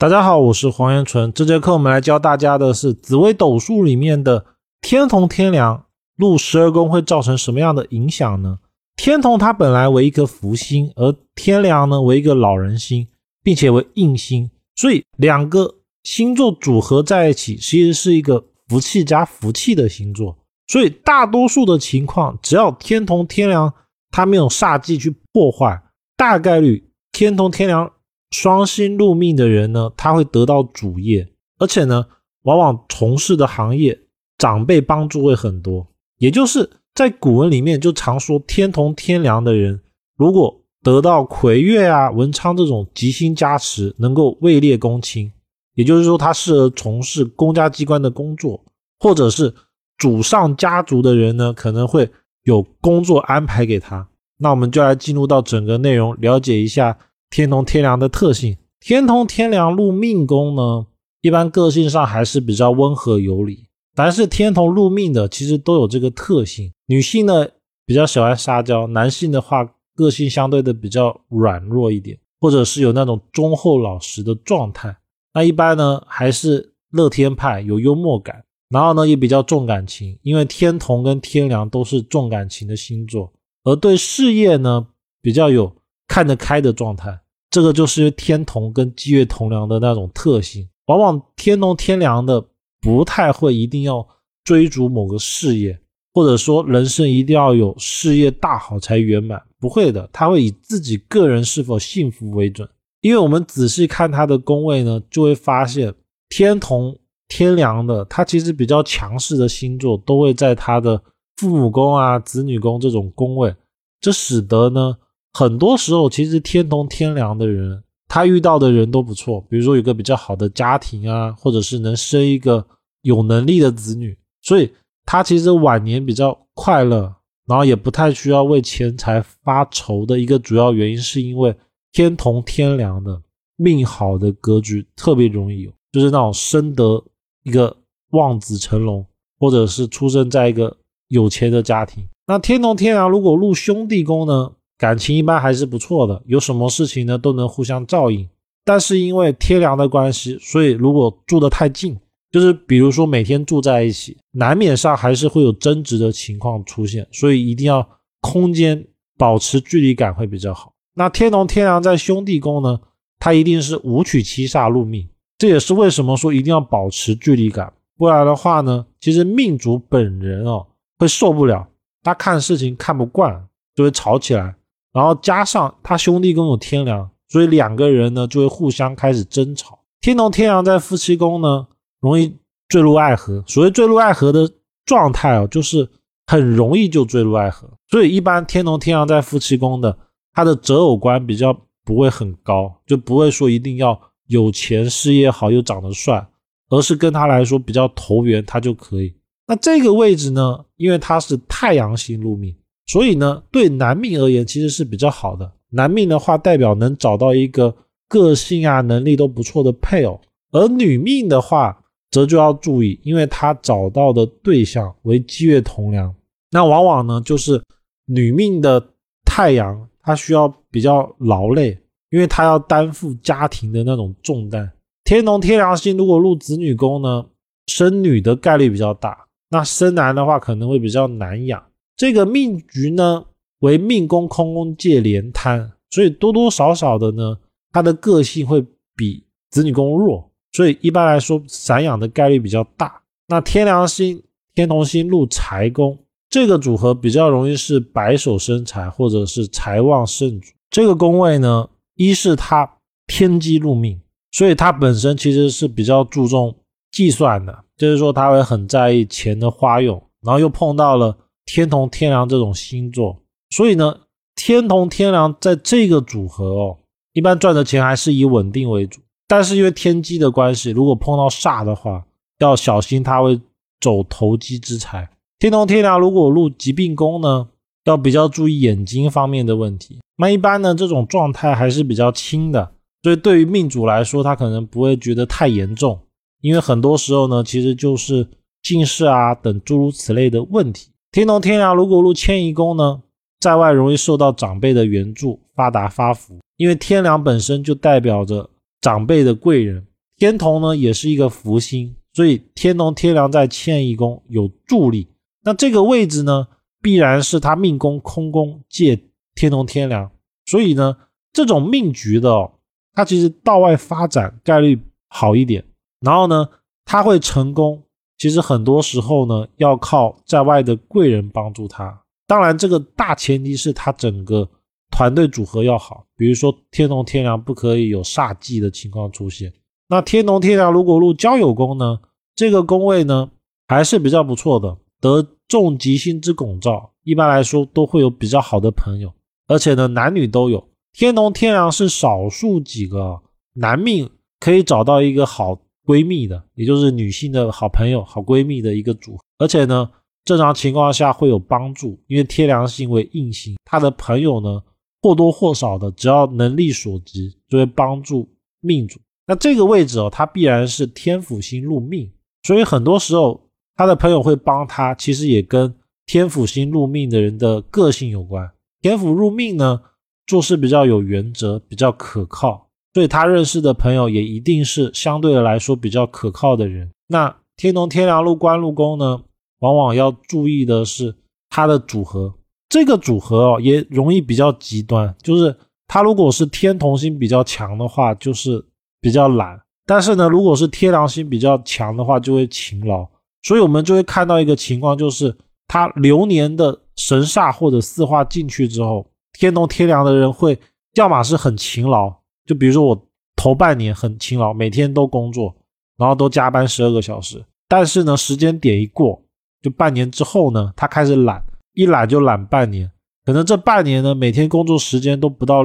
大家好，我是黄元纯。这节课我们来教大家的是紫微斗数里面的天同天梁入十二宫会造成什么样的影响呢？天同它本来为一颗福星，而天梁呢为一个老人星，并且为印星，所以两个星座组合在一起，其实是一个福气加福气的星座。所以大多数的情况，只要天同天梁它没有煞气去破坏，大概率天同天梁双星入命的人呢，他会得到主业，而且呢，往往从事的行业长辈帮助会很多。也就是在古文里面就常说天同天良的人，如果得到魁月啊、文昌这种吉星加持，能够位列公卿，也就是说他适合从事公家机关的工作，或者是。祖上家族的人呢，可能会有工作安排给他。那我们就来进入到整个内容，了解一下天同天梁的特性。天同天梁入命宫呢，一般个性上还是比较温和有礼。凡是天同入命的，其实都有这个特性。女性呢比较喜欢撒娇，男性的话个性相对的比较软弱一点，或者是有那种忠厚老实的状态。那一般呢还是乐天派，有幽默感。然后呢，也比较重感情，因为天同跟天梁都是重感情的星座，而对事业呢比较有看得开的状态。这个就是天同跟积月同梁的那种特性。往往天同天梁的不太会一定要追逐某个事业，或者说人生一定要有事业大好才圆满，不会的，他会以自己个人是否幸福为准。因为我们仔细看他的宫位呢，就会发现天同。天梁的，他其实比较强势的星座都会在他的父母宫啊、子女宫这种宫位，这使得呢，很多时候其实天同天梁的人，他遇到的人都不错，比如说有个比较好的家庭啊，或者是能生一个有能力的子女，所以他其实晚年比较快乐，然后也不太需要为钱财发愁的一个主要原因，是因为天同天梁的命好的格局特别容易有，就是那种生得。一个望子成龙，或者是出生在一个有钱的家庭。那天同天梁如果入兄弟宫呢，感情一般还是不错的，有什么事情呢都能互相照应。但是因为天梁的关系，所以如果住得太近，就是比如说每天住在一起，难免上还是会有争执的情况出现。所以一定要空间保持距离感会比较好。那天同天梁在兄弟宫呢，它一定是五曲七煞入命。这也是为什么说一定要保持距离感，不然的话呢，其实命主本人哦会受不了，他看事情看不惯，就会吵起来。然后加上他兄弟宫有天梁，所以两个人呢就会互相开始争吵。天同天梁在夫妻宫呢，容易坠入爱河。所谓坠入爱河的状态哦，就是很容易就坠入爱河。所以一般天同天梁在夫妻宫的，他的择偶观比较不会很高，就不会说一定要。有钱、事业好又长得帅，而是跟他来说比较投缘，他就可以。那这个位置呢，因为他是太阳星入命，所以呢，对男命而言其实是比较好的。男命的话，代表能找到一个个性啊、能力都不错的配偶；而女命的话，则就要注意，因为他找到的对象为积月同梁，那往往呢，就是女命的太阳，他需要比较劳累。因为他要担负家庭的那种重担，天同天梁星如果入子女宫呢，生女的概率比较大，那生男的话可能会比较难养。这个命局呢为命宫空宫借连贪，所以多多少少的呢，他的个性会比子女宫弱，所以一般来说散养的概率比较大。那天梁星、天同星入财宫，这个组合比较容易是白手生财，或者是财旺盛主。这个宫位呢。一是他天机入命，所以他本身其实是比较注重计算的，就是说他会很在意钱的花用，然后又碰到了天同天梁这种星座，所以呢，天同天梁在这个组合哦，一般赚的钱还是以稳定为主，但是因为天机的关系，如果碰到煞的话，要小心他会走投机之财。天同天梁如果入疾病宫呢？要比较注意眼睛方面的问题。那一般呢，这种状态还是比较轻的，所以对于命主来说，他可能不会觉得太严重。因为很多时候呢，其实就是近视啊等诸如此类的问题。天同天梁如果入迁移宫呢，在外容易受到长辈的援助，发达发福。因为天梁本身就代表着长辈的贵人，天同呢也是一个福星，所以天同天梁在迁移宫有助力。那这个位置呢，必然是他命宫空宫借天同天梁，所以呢，这种命局的，哦他其实道外发展概率好一点。然后呢，他会成功，其实很多时候呢，要靠在外的贵人帮助他。当然，这个大前提是他整个团队组合要好，比如说天同天梁不可以有煞忌的情况出现。那天同天梁如果入交友宫呢，这个宫位呢还是比较不错的，得重吉星之拱照，一般来说都会有比较好的朋友，而且呢男女都有。天同天梁是少数几个男命可以找到一个好闺蜜的，也就是女性的好朋友、好闺蜜的一个组合，而且呢。正常情况下会有帮助，因为天梁星为印星，他的朋友呢或多或少的，只要能力所及，就会帮助命主。那这个位置哦，他必然是天府星入命，所以很多时候他的朋友会帮他，其实也跟天府星入命的人的个性有关。天府入命呢，做事比较有原则，比较可靠，所以他认识的朋友也一定是相对的来说比较可靠的人。那天同天梁入官禄宫呢？往往要注意的是它的组合，这个组合哦也容易比较极端，就是它如果是天同星比较强的话，就是比较懒；但是呢，如果是天梁星比较强的话，就会勤劳。所以我们就会看到一个情况，就是他流年的神煞或者四化进去之后，天同天梁的人会要么是很勤劳，就比如说我头半年很勤劳，每天都工作，然后都加班十二个小时，但是呢，时间点一过。就半年之后呢，他开始懒，一懒就懒半年，可能这半年呢，每天工作时间都不到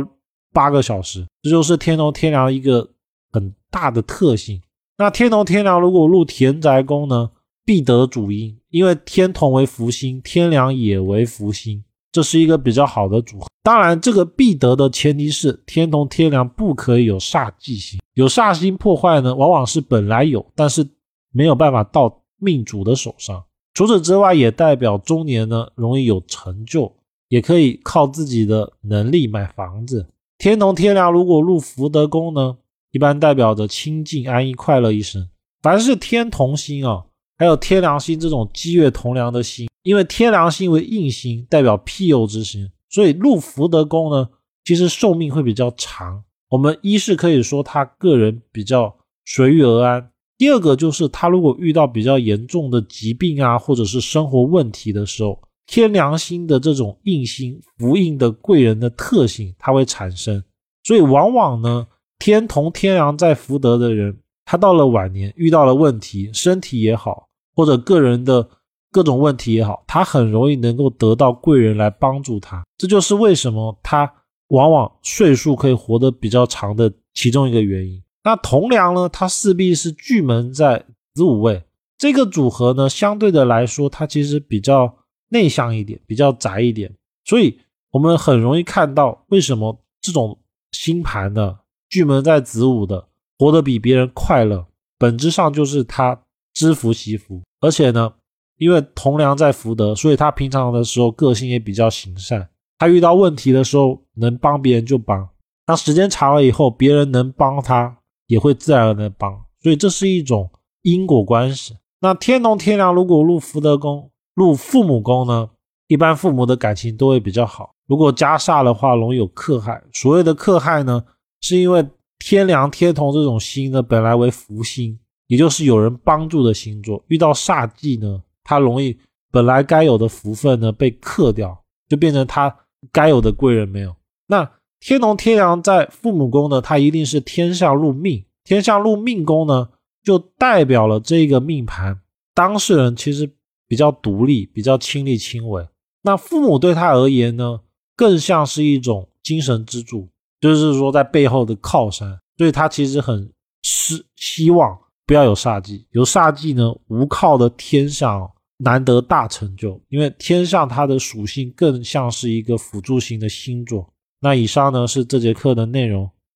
八个小时，这就是天同天梁一个很大的特性。那天同天梁如果入田宅宫呢，必得主因，因为天同为福星，天梁也为福星，这是一个比较好的组合。当然，这个必得的前提是天同天梁不可以有煞忌星，有煞星破坏呢，往往是本来有，但是没有办法到命主的手上。除此之外，也代表中年呢容易有成就，也可以靠自己的能力买房子。天同天梁如果入福德宫呢，一般代表着清静安逸、快乐一生。凡是天同星啊，还有天梁星这种积月同梁的星，因为天梁星为印星，代表庇佑之星，所以入福德宫呢，其实寿命会比较长。我们一是可以说他个人比较随遇而安。第二个就是他如果遇到比较严重的疾病啊，或者是生活问题的时候，天良星的这种印星福印的贵人的特性，它会产生。所以往往呢，天同天梁在福德的人，他到了晚年遇到了问题，身体也好，或者个人的各种问题也好，他很容易能够得到贵人来帮助他。这就是为什么他往往岁数可以活得比较长的其中一个原因。那同梁呢？他势必是巨门在子午位，这个组合呢，相对的来说，它其实比较内向一点，比较宅一点，所以我们很容易看到为什么这种星盘的巨门在子午的活得比别人快乐，本质上就是他知福惜福，而且呢，因为同梁在福德，所以他平常的时候个性也比较行善，他遇到问题的时候能帮别人就帮，那时间长了以后，别人能帮他。也会自然而然的帮，所以这是一种因果关系。那天同天梁如果入福德宫、入父母宫呢，一般父母的感情都会比较好。如果加煞的话，容易有克害。所谓的克害呢，是因为天梁、天同这种星呢，本来为福星，也就是有人帮助的星座，遇到煞忌呢，他容易本来该有的福分呢被克掉，就变成他该有的贵人没有。那。天龙天梁在父母宫呢，它一定是天相入命。天相入命宫呢，就代表了这个命盘当事人其实比较独立，比较亲力亲为。那父母对他而言呢，更像是一种精神支柱，就是说在背后的靠山。所以他其实很希希望不要有煞忌，有煞忌呢，无靠的天相难得大成就。因为天上它的属性更像是一个辅助型的星座。那以上呢是这节课的内容。